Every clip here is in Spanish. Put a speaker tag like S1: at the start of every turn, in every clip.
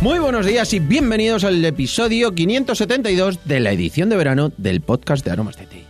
S1: Muy buenos días y bienvenidos al episodio 572 de la edición de verano del podcast de Aromas de Té.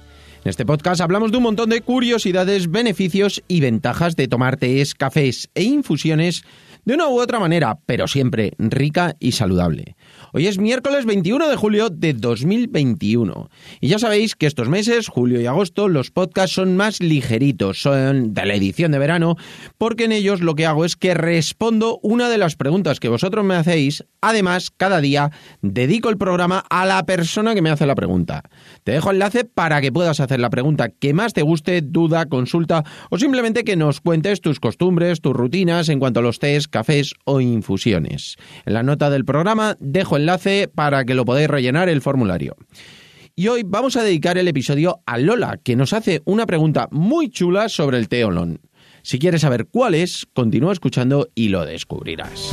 S1: En este podcast hablamos de un montón de curiosidades, beneficios y ventajas de tomar tés, cafés e infusiones de una u otra manera, pero siempre rica y saludable. Hoy es miércoles 21 de julio de 2021. Y ya sabéis que estos meses, julio y agosto, los podcasts son más ligeritos, son de la edición de verano, porque en ellos lo que hago es que respondo una de las preguntas que vosotros me hacéis. Además, cada día dedico el programa a la persona que me hace la pregunta. Te dejo enlace para que puedas hacer la pregunta que más te guste, duda, consulta o simplemente que nos cuentes tus costumbres, tus rutinas en cuanto a los tés, cafés o infusiones. En la nota del programa dejo enlace para que lo podáis rellenar el formulario. Y hoy vamos a dedicar el episodio a Lola, que nos hace una pregunta muy chula sobre el té olón. Si quieres saber cuál es, continúa escuchando y lo descubrirás.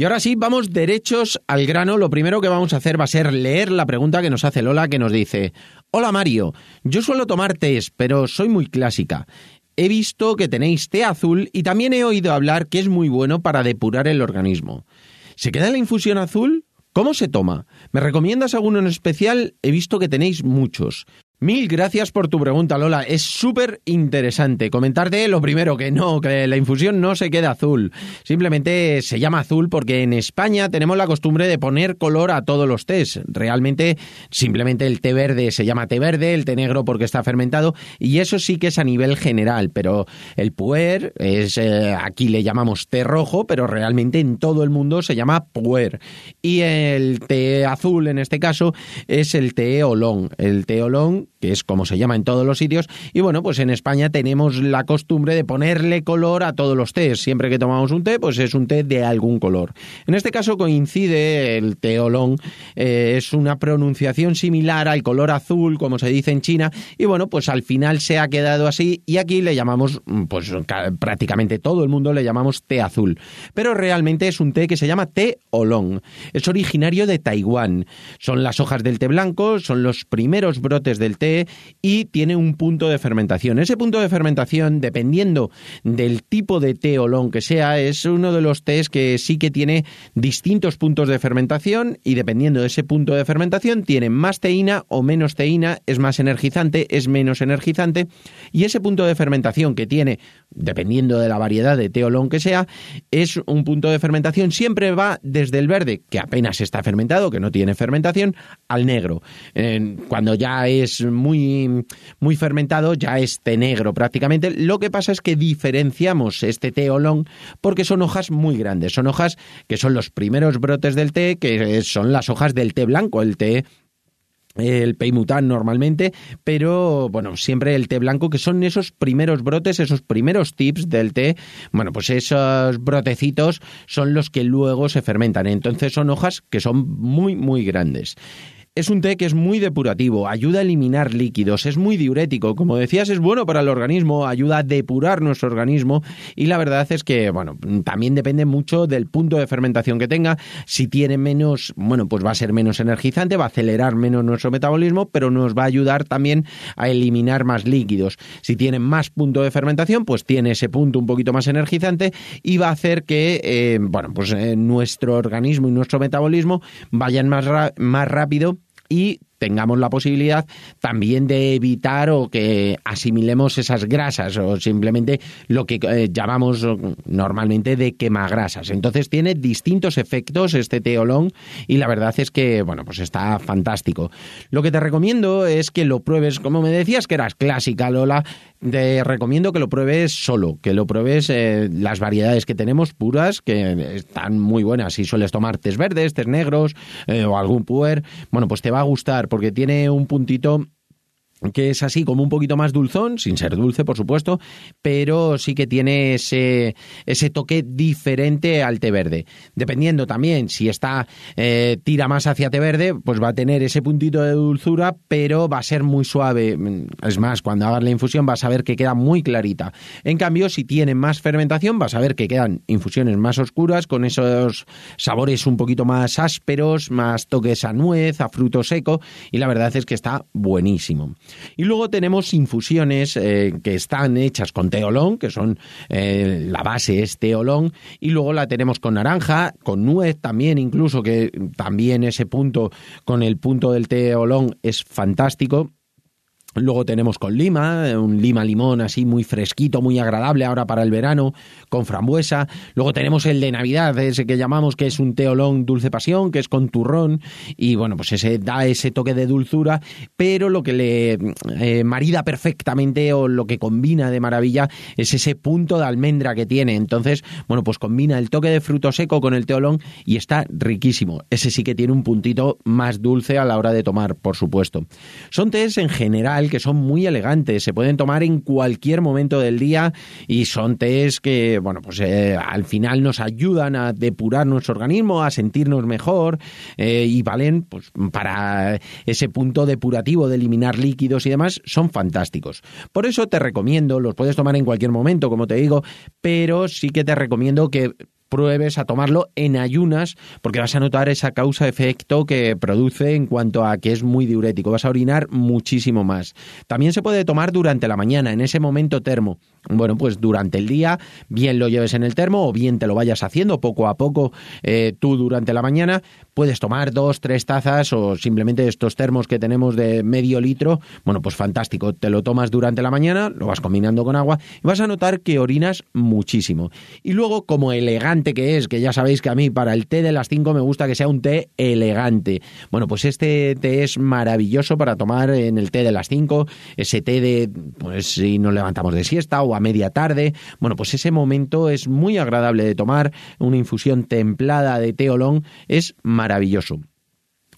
S1: Y ahora sí, vamos derechos al grano. Lo primero que vamos a hacer va a ser leer la pregunta que nos hace Lola, que nos dice, Hola Mario, yo suelo tomar tés, pero soy muy clásica. He visto que tenéis té azul y también he oído hablar que es muy bueno para depurar el organismo. ¿Se queda la infusión azul? ¿Cómo se toma? ¿Me recomiendas alguno en especial? He visto que tenéis muchos. Mil gracias por tu pregunta, Lola. Es súper interesante. Comentarte lo primero, que no, que la infusión no se queda azul. Simplemente se llama azul porque en España tenemos la costumbre de poner color a todos los tés. Realmente, simplemente el té verde se llama té verde, el té negro porque está fermentado, y eso sí que es a nivel general. Pero el puer es, eh, aquí le llamamos té rojo, pero realmente en todo el mundo se llama puer. Y el té azul, en este caso, es el té olón. El té olón que es como se llama en todos los sitios. Y bueno, pues en España tenemos la costumbre de ponerle color a todos los tés. Siempre que tomamos un té, pues es un té de algún color. En este caso coincide el té olón, eh, es una pronunciación similar al color azul, como se dice en China, y bueno, pues al final se ha quedado así y aquí le llamamos, pues prácticamente todo el mundo le llamamos té azul. Pero realmente es un té que se llama té olón. Es originario de Taiwán. Son las hojas del té blanco, son los primeros brotes del té y tiene un punto de fermentación. Ese punto de fermentación, dependiendo del tipo de té olón que sea, es uno de los tés que sí que tiene distintos puntos de fermentación y dependiendo de ese punto de fermentación tiene más teína o menos teína, es más energizante, es menos energizante y ese punto de fermentación que tiene, dependiendo de la variedad de té olón que sea, es un punto de fermentación siempre va desde el verde, que apenas está fermentado, que no tiene fermentación, al negro. cuando ya es muy, muy fermentado, ya es té negro prácticamente. Lo que pasa es que diferenciamos este té olón porque son hojas muy grandes, son hojas que son los primeros brotes del té, que son las hojas del té blanco, el té el peimután normalmente, pero bueno, siempre el té blanco, que son esos primeros brotes, esos primeros tips del té, bueno, pues esos brotecitos son los que luego se fermentan, entonces son hojas que son muy, muy grandes. Es un té que es muy depurativo, ayuda a eliminar líquidos, es muy diurético, como decías, es bueno para el organismo, ayuda a depurar nuestro organismo y la verdad es que, bueno, también depende mucho del punto de fermentación que tenga. Si tiene menos, bueno, pues va a ser menos energizante, va a acelerar menos nuestro metabolismo, pero nos va a ayudar también a eliminar más líquidos. Si tiene más punto de fermentación, pues tiene ese punto un poquito más energizante y va a hacer que, eh, bueno, pues eh, nuestro organismo y nuestro metabolismo vayan más, más rápido y tengamos la posibilidad también de evitar o que asimilemos esas grasas o simplemente lo que eh, llamamos normalmente de quemagrasas. Entonces tiene distintos efectos este teolón y la verdad es que, bueno, pues está fantástico. Lo que te recomiendo es que lo pruebes, como me decías que eras clásica, Lola, te recomiendo que lo pruebes solo, que lo pruebes eh, las variedades que tenemos puras, que están muy buenas. Si sueles tomar tés verdes, tés negros eh, o algún puer, bueno, pues te va a gustar porque tiene un puntito que es así como un poquito más dulzón, sin ser dulce por supuesto, pero sí que tiene ese, ese toque diferente al té verde. Dependiendo también si está eh, tira más hacia té verde, pues va a tener ese puntito de dulzura, pero va a ser muy suave. Es más, cuando hagas la infusión vas a ver que queda muy clarita. En cambio, si tiene más fermentación, vas a ver que quedan infusiones más oscuras, con esos sabores un poquito más ásperos, más toques a nuez, a fruto seco, y la verdad es que está buenísimo. Y luego tenemos infusiones eh, que están hechas con teolón, que son eh, la base es teolón, y luego la tenemos con naranja, con nuez también, incluso que también ese punto con el punto del teolón es fantástico. Luego tenemos con lima, un lima limón así muy fresquito, muy agradable ahora para el verano, con frambuesa. Luego tenemos el de Navidad, ese que llamamos que es un teolón dulce pasión, que es con turrón. Y bueno, pues ese da ese toque de dulzura, pero lo que le eh, marida perfectamente o lo que combina de maravilla es ese punto de almendra que tiene. Entonces, bueno, pues combina el toque de fruto seco con el teolón y está riquísimo. Ese sí que tiene un puntito más dulce a la hora de tomar, por supuesto. Son tés en general que son muy elegantes, se pueden tomar en cualquier momento del día y son tés que, bueno, pues eh, al final nos ayudan a depurar nuestro organismo, a sentirnos mejor eh, y valen pues para ese punto depurativo de eliminar líquidos y demás, son fantásticos. Por eso te recomiendo, los puedes tomar en cualquier momento, como te digo, pero sí que te recomiendo que pruebes a tomarlo en ayunas porque vas a notar esa causa-efecto que produce en cuanto a que es muy diurético. Vas a orinar muchísimo más. También se puede tomar durante la mañana, en ese momento termo. Bueno, pues durante el día, bien lo lleves en el termo o bien te lo vayas haciendo poco a poco eh, tú durante la mañana. Puedes tomar dos, tres tazas o simplemente estos termos que tenemos de medio litro. Bueno, pues fantástico. Te lo tomas durante la mañana, lo vas combinando con agua y vas a notar que orinas muchísimo. Y luego, como elegante que es, que ya sabéis que a mí para el té de las 5 me gusta que sea un té elegante. Bueno, pues este té es maravilloso para tomar en el té de las 5, ese té de, pues si nos levantamos de siesta a media tarde. Bueno, pues ese momento es muy agradable de tomar. Una infusión templada de té olón es maravilloso.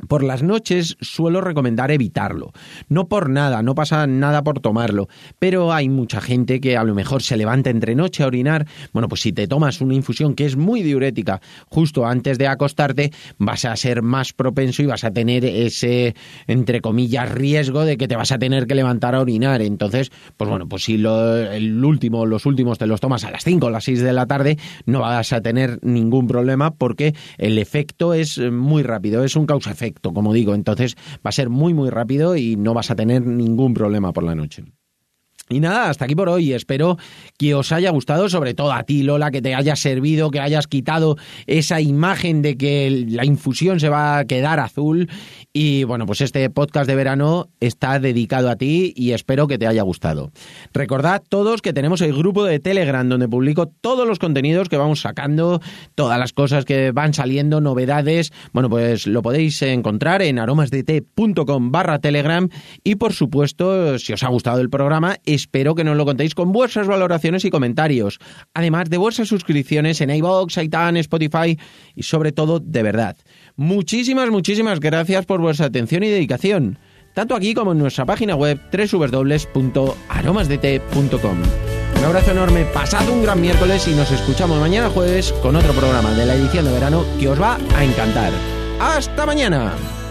S1: Por las noches suelo recomendar evitarlo. No por nada, no pasa nada por tomarlo, pero hay mucha gente que a lo mejor se levanta entre noche a orinar. Bueno, pues si te tomas una infusión que es muy diurética justo antes de acostarte, vas a ser más propenso y vas a tener ese, entre comillas, riesgo de que te vas a tener que levantar a orinar. Entonces, pues bueno, pues si lo, el último, los últimos te los tomas a las 5 o las 6 de la tarde, no vas a tener ningún problema porque el efecto es muy rápido, es un causa-efecto como digo. Entonces va a ser muy, muy rápido y no vas a tener ningún problema por la noche. Y nada, hasta aquí por hoy. Espero que os haya gustado, sobre todo a ti, Lola, que te haya servido, que hayas quitado esa imagen de que la infusión se va a quedar azul. Y bueno, pues este podcast de verano está dedicado a ti y espero que te haya gustado. Recordad todos que tenemos el grupo de Telegram donde publico todos los contenidos que vamos sacando, todas las cosas que van saliendo, novedades. Bueno, pues lo podéis encontrar en aromasdt.com barra Telegram. Y por supuesto, si os ha gustado el programa, espero que nos lo contéis con vuestras valoraciones y comentarios, además de vuestras suscripciones en iVoox, iTunes, Spotify y sobre todo, de verdad. Muchísimas, muchísimas gracias por vuestra atención y dedicación, tanto aquí como en nuestra página web www.aromasdt.com. Un abrazo enorme, pasad un gran miércoles y nos escuchamos mañana jueves con otro programa de la edición de verano que os va a encantar. ¡Hasta mañana!